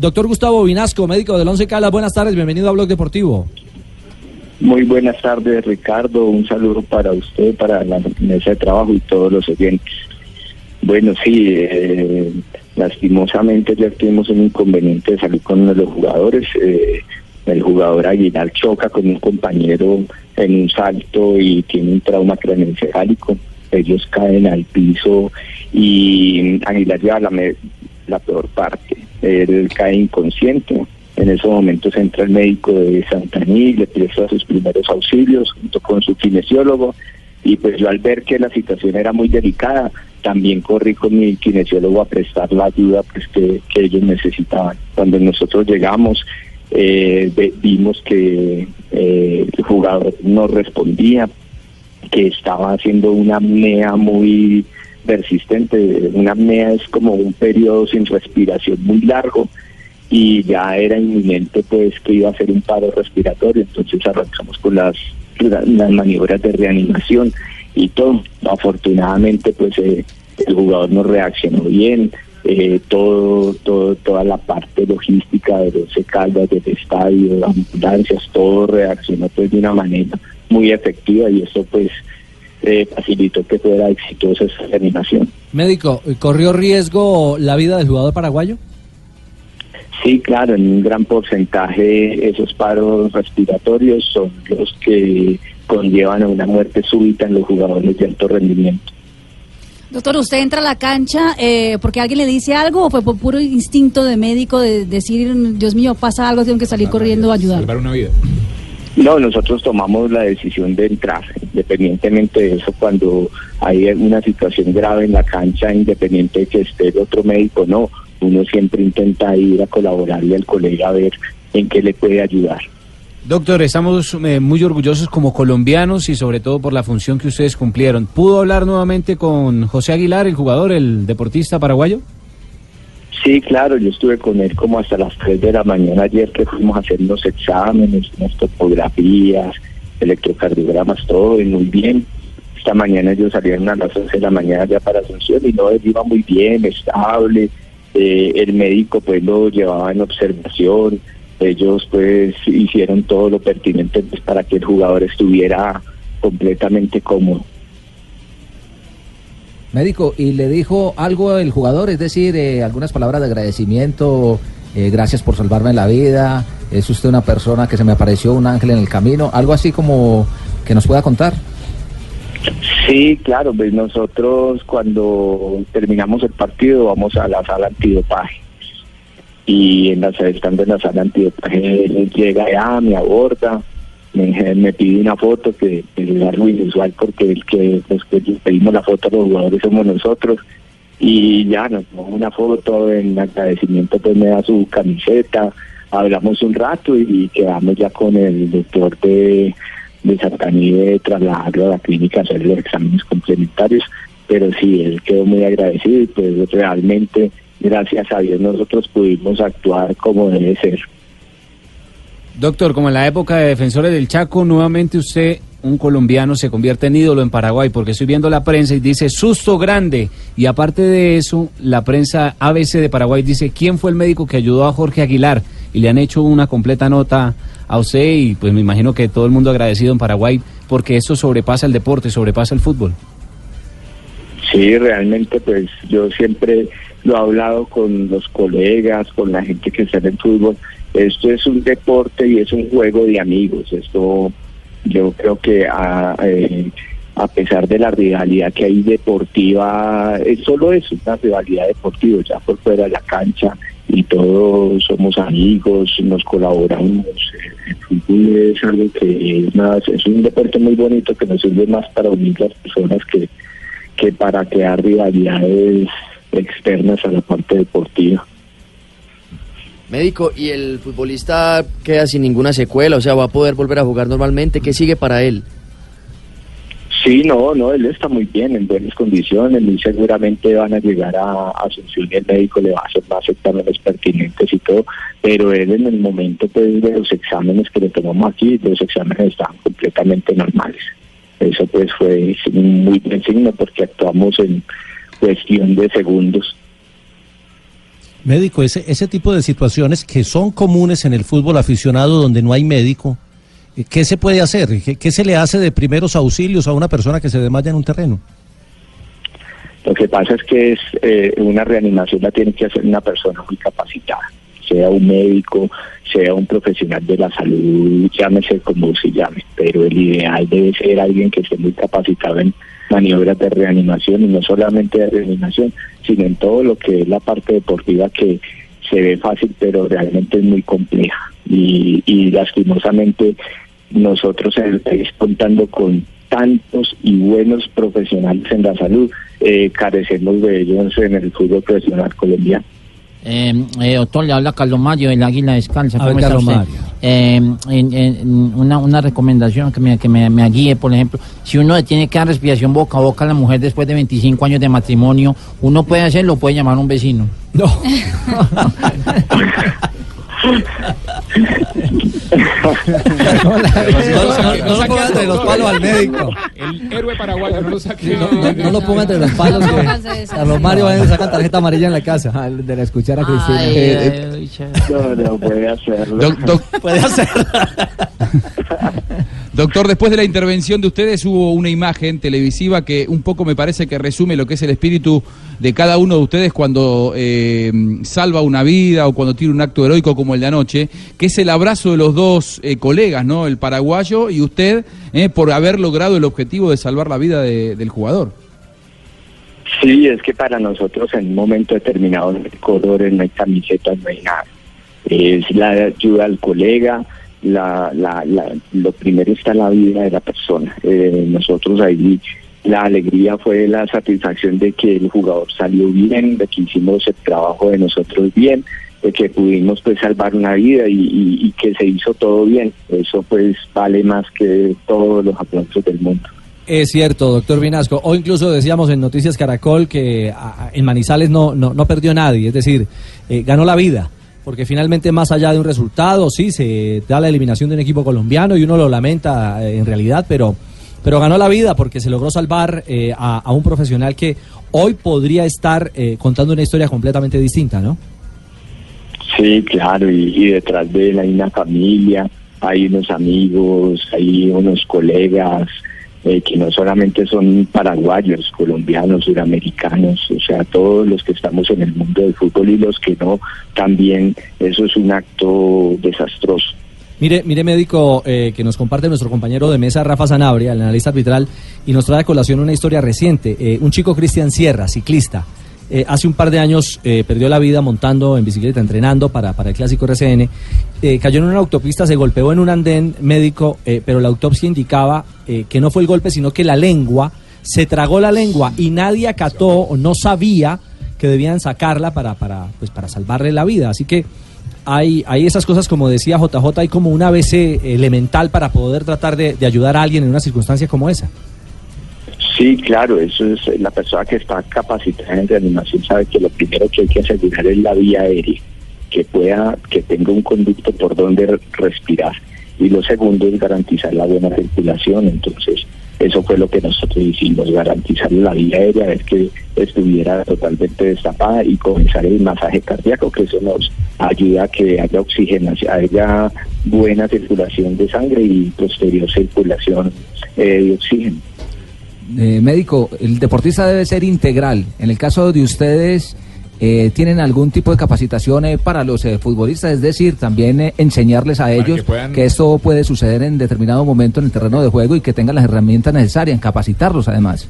Doctor Gustavo Vinasco, médico del Once Caldas, buenas tardes, bienvenido a Blog Deportivo. Muy buenas tardes, Ricardo. Un saludo para usted, para la mesa de trabajo y todos los oyentes. Bueno, sí, eh, lastimosamente ya tuvimos un inconveniente de salud con uno de los jugadores. Eh, el jugador Aguilar choca con un compañero en un salto y tiene un trauma craneoencefálico. Ellos caen al piso y Aguilar lleva la, la peor parte. Él cae inconsciente. En esos momentos entra el médico de Santaní, le presta sus primeros auxilios junto con su kinesiólogo y pues yo al ver que la situación era muy delicada, también corrí con mi kinesiólogo a prestar la ayuda pues que, que ellos necesitaban. Cuando nosotros llegamos, eh, vimos que eh, el jugador no respondía, que estaba haciendo una apnea muy persistente. Una apnea es como un periodo sin respiración muy largo y ya era inminente pues que iba a ser un paro respiratorio, entonces arrancamos con las, las maniobras de reanimación y todo. Afortunadamente pues eh, el jugador no reaccionó bien, eh, todo, todo, toda la parte logística de los caldas del estadio, ambulancias, todo reaccionó pues de una manera muy efectiva y eso pues eh, facilitó que fuera exitosa esa reanimación. Médico, ¿corrió riesgo la vida del jugador paraguayo? Sí, claro, en un gran porcentaje esos paros respiratorios son los que conllevan a una muerte súbita en los jugadores de alto rendimiento. Doctor, ¿usted entra a la cancha eh, porque alguien le dice algo o fue por puro instinto de médico de decir, Dios mío, pasa algo, tengo que salir corriendo a ayudar? Salvar una vida. No, nosotros tomamos la decisión de entrar, independientemente de eso, cuando hay una situación grave en la cancha, independiente de que esté el otro médico, no, uno siempre intenta ir a colaborarle al colega a ver en qué le puede ayudar. Doctor, estamos eh, muy orgullosos como colombianos y sobre todo por la función que ustedes cumplieron. ¿Pudo hablar nuevamente con José Aguilar, el jugador, el deportista paraguayo? Sí, claro, yo estuve con él como hasta las 3 de la mañana ayer que fuimos a hacer los exámenes, unas topografías, electrocardiogramas, todo, y muy bien. Esta mañana ellos salieron a las 11 de la mañana ya para Asunción y no, él iba muy bien, estable, eh, el médico pues lo llevaba en observación, ellos pues hicieron todo lo pertinente pues, para que el jugador estuviera completamente cómodo. Médico, ¿y le dijo algo el jugador? Es decir, eh, algunas palabras de agradecimiento, eh, gracias por salvarme la vida, es usted una persona que se me apareció un ángel en el camino, algo así como que nos pueda contar. Sí, claro, pues nosotros cuando terminamos el partido vamos a la sala antidopaje y en la, estando en la sala antidopaje él llega ya, me aborda, me, me pide una foto que, es algo inusual porque el que pues, que pedimos la foto a los jugadores somos nosotros y ya nos tomamos una foto en agradecimiento pues me da su camiseta hablamos un rato y quedamos ya con el doctor de de Santaní de trasladarlo a la clínica a hacer los exámenes complementarios, pero sí, él quedó muy agradecido y pues realmente, gracias a Dios, nosotros pudimos actuar como debe ser. Doctor, como en la época de Defensores del Chaco, nuevamente usted, un colombiano, se convierte en ídolo en Paraguay, porque estoy viendo la prensa y dice susto grande. Y aparte de eso, la prensa ABC de Paraguay dice quién fue el médico que ayudó a Jorge Aguilar y le han hecho una completa nota a usted y pues me imagino que todo el mundo agradecido en Paraguay porque esto sobrepasa el deporte, sobrepasa el fútbol. Sí, realmente pues yo siempre lo he hablado con los colegas, con la gente que está en el fútbol. Esto es un deporte y es un juego de amigos. Esto yo creo que a, eh, a pesar de la rivalidad que hay deportiva, es solo eso, una rivalidad deportiva, ya por fuera de la cancha y todos somos amigos, nos colaboramos. El fútbol es algo que es, más, es un deporte muy bonito que nos sirve más para unir las personas que, que para crear rivalidades externas a la parte deportiva. Médico, ¿y el futbolista queda sin ninguna secuela? O sea, ¿va a poder volver a jugar normalmente? ¿Qué sigue para él? Sí, no, no, él está muy bien, en buenas condiciones, muy seguramente van a llegar a Asunción y el médico le va a hacer más exámenes pertinentes y todo, pero él en el momento pues, de los exámenes que le tomamos aquí, los exámenes estaban completamente normales. Eso pues fue muy buen signo porque actuamos en cuestión de segundos. Médico, ese, ese tipo de situaciones que son comunes en el fútbol aficionado donde no hay médico, eh, ¿qué se puede hacer? ¿Qué, se le hace de primeros auxilios a una persona que se desmaya en un terreno? Lo que pasa es que es eh, una reanimación la tiene que hacer una persona muy capacitada, sea un médico, sea un profesional de la salud, llámese como se llame, pero el ideal debe ser alguien que esté muy capacitado en maniobras de reanimación y no solamente de reanimación, sino en todo lo que es la parte deportiva que se ve fácil, pero realmente es muy compleja. Y, y lastimosamente nosotros contando con tantos y buenos profesionales en la salud, eh, carecemos de ellos en el fútbol profesional colombiano. Eh, eh, doctor, le habla Carlos Mario del Águila Descalza. A ver, ¿Cómo está usted? Mario. Eh, en- en- una, una recomendación que, me, que me, me guíe, por ejemplo, si uno le tiene que dar respiración boca a boca a la mujer después de 25 años de matrimonio, uno puede hacerlo, puede llamar a un vecino. No. No, no, no lo ponga entre los palos al médico. El héroe paraguayo, no lo saque. No, no- no lo ponga entre los palos. Esa. Carlos Mario va a sacar tarjeta amarilla en la casa. Al- de la escuchar a Cristina. Ay, Eh, ay, eh. No, no puede hacerlo. Puede hacer. doctor, después de la intervención de ustedes hubo una imagen televisiva que un poco me parece que resume lo que es el espíritu de cada uno de ustedes cuando eh, salva una vida o cuando tiene un acto heroico como el de anoche, que es el abrazo de los dos eh, colegas, ¿no? El paraguayo y usted, eh, por haber logrado el objetivo de salvar la vida de- del jugador. Sí, es que para nosotros en un momento determinado no hay colores, no hay camisetas, no hay nada. Es la ayuda al colega, la, la, la- lo primero está la vida de la persona. Eh, nosotros ahí la alegría fue la satisfacción de que el jugador salió bien, de que hicimos el trabajo de nosotros bien, de que pudimos pues salvar una vida y, y- que se hizo todo bien. Eso pues vale más que todos los aplausos del mundo. Es cierto, doctor Vinasco. O incluso decíamos en Noticias Caracol que en Manizales no, no, no perdió nadie, es decir, eh, ganó la vida. Porque finalmente, más allá de un resultado, sí, se da la eliminación de un equipo colombiano y uno lo lamenta eh, en realidad, pero, pero ganó la vida porque se logró salvar eh, a, un profesional que hoy podría estar eh, contando una historia completamente distinta, ¿no? Sí, claro, y detrás de él hay una familia, hay unos amigos, hay unos colegas eh, que no solamente son paraguayos, colombianos, suramericanos, o sea, todos los que estamos en el mundo del fútbol y los que no, también eso es un acto desastroso. Mire, mire médico, eh, que nos comparte nuestro compañero de mesa, Rafa Sanabria, el analista arbitral, y nos trae a colación una historia reciente. Eh, un chico Cristian Sierra, ciclista, eh, hace un par de años eh, perdió la vida montando en bicicleta, entrenando para, para el clásico RCN. Eh, cayó en una autopista, se golpeó en un andén médico, eh, pero la autopsia indicaba que no fue el golpe, sino que la lengua, se tragó la lengua y nadie acató o no sabía que debían sacarla para, para, pues, para salvarle la vida. Así que hay, hay esas cosas, como decía JJ, hay como un ABC elemental para poder tratar de, de ayudar a alguien en una circunstancia como esa. Sí, claro, eso es la persona que está capacitada en reanimación sabe que lo primero que hay que asegurar es la vía aérea, que pueda, que tenga un conducto por donde re- respirar. Y lo segundo es garantizar la buena circulación. Entonces, eso fue lo que nosotros hicimos, garantizar la vía aérea, ver que estuviera totalmente destapada y comenzar el masaje cardíaco, que eso nos ayuda a que haya oxigenación, haya buena circulación de sangre y posterior circulación eh, de oxígeno. Eh, médico, el deportista debe ser integral. En el caso de ustedes, eh, ¿tienen algún tipo de capacitación eh, para los eh, futbolistas? Es decir, también eh, enseñarles a ellos que puedan- que esto puede suceder en determinado momento en el terreno de juego y que tengan las herramientas necesarias, capacitarlos además.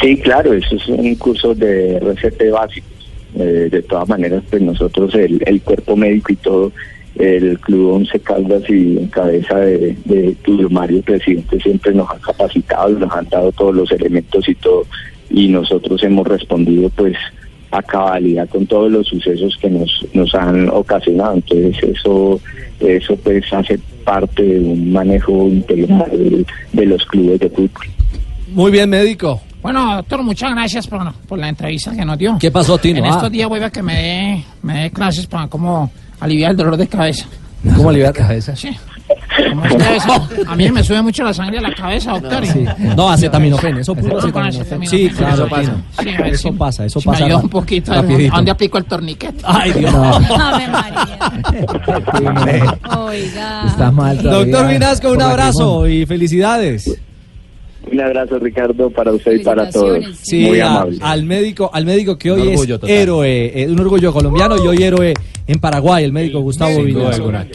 Sí, claro, eso es un curso de RCP básicos. Eh, de todas maneras, pues nosotros, el, el cuerpo médico y todo, el Club Once Caldas y en cabeza de, de Tulio Mario, presidente, siempre nos han capacitado, nos han dado todos los elementos y todo, y nosotros hemos respondido pues a cabalidad con todos los sucesos que nos, nos han ocasionado. Entonces eso, eso pues hace parte de un manejo integral de, de los clubes de fútbol. Muy bien, médico. Bueno, doctor, muchas gracias por, por la entrevista que nos dio. ¿Qué pasó, Tino? En Ah. estos días voy a que me dé, me dé clases para cómo aliviar el dolor de cabeza. ¿Cómo aliviar la cabeza? Sí. Como es que a mí me sube mucho la sangre a la cabeza, doctor. Sí. No, acetaminofén, eso puro acetaminofén. Sí, claro, Eso pasa. Tino. Sí, a ver Eso si- pasa, eso si me pasa. ayuda ra- un poquito. rapidito. ¿A dónde aplico el torniquete? Ay, Dios. Ave María. Oiga. Está mal todavía. Doctor Vinasco, un abrazo y felicidades. Un abrazo Ricardo para usted y para todos. Sí, Muy a- amable. al médico, al médico que hoy es total. héroe, eh, un orgullo colombiano y hoy héroe en Paraguay, el médico Gustavo alguna.